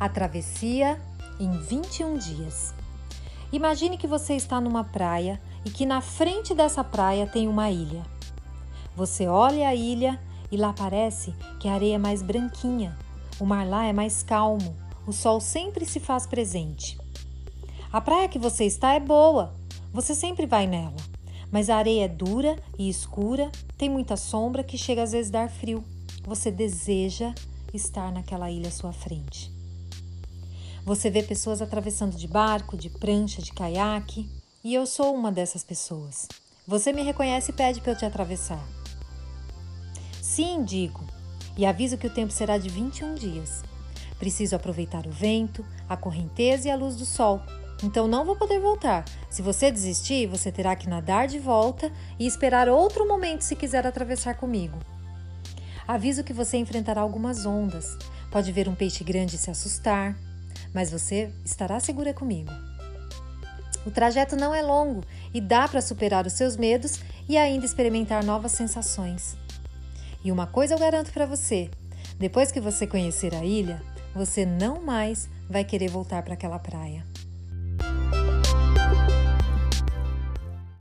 A travessia em 21 dias. Imagine que você está numa praia e que na frente dessa praia tem uma ilha. Você olha a ilha e lá parece que a areia é mais branquinha, o mar lá é mais calmo, o sol sempre se faz presente. A praia que você está é boa, você sempre vai nela, mas a areia é dura e escura, tem muita sombra que chega às vezes a dar frio. Você deseja estar naquela ilha à sua frente. Você vê pessoas atravessando de barco, de prancha, de caiaque, e eu sou uma dessas pessoas. Você me reconhece e pede para eu te atravessar. Sim, digo, e aviso que o tempo será de 21 dias. Preciso aproveitar o vento, a correnteza e a luz do sol. Então não vou poder voltar. Se você desistir, você terá que nadar de volta e esperar outro momento se quiser atravessar comigo. Aviso que você enfrentará algumas ondas. Pode ver um peixe grande se assustar, mas você estará segura comigo. O trajeto não é longo e dá para superar os seus medos e ainda experimentar novas sensações. E uma coisa eu garanto para você: depois que você conhecer a ilha, você não mais vai querer voltar para aquela praia.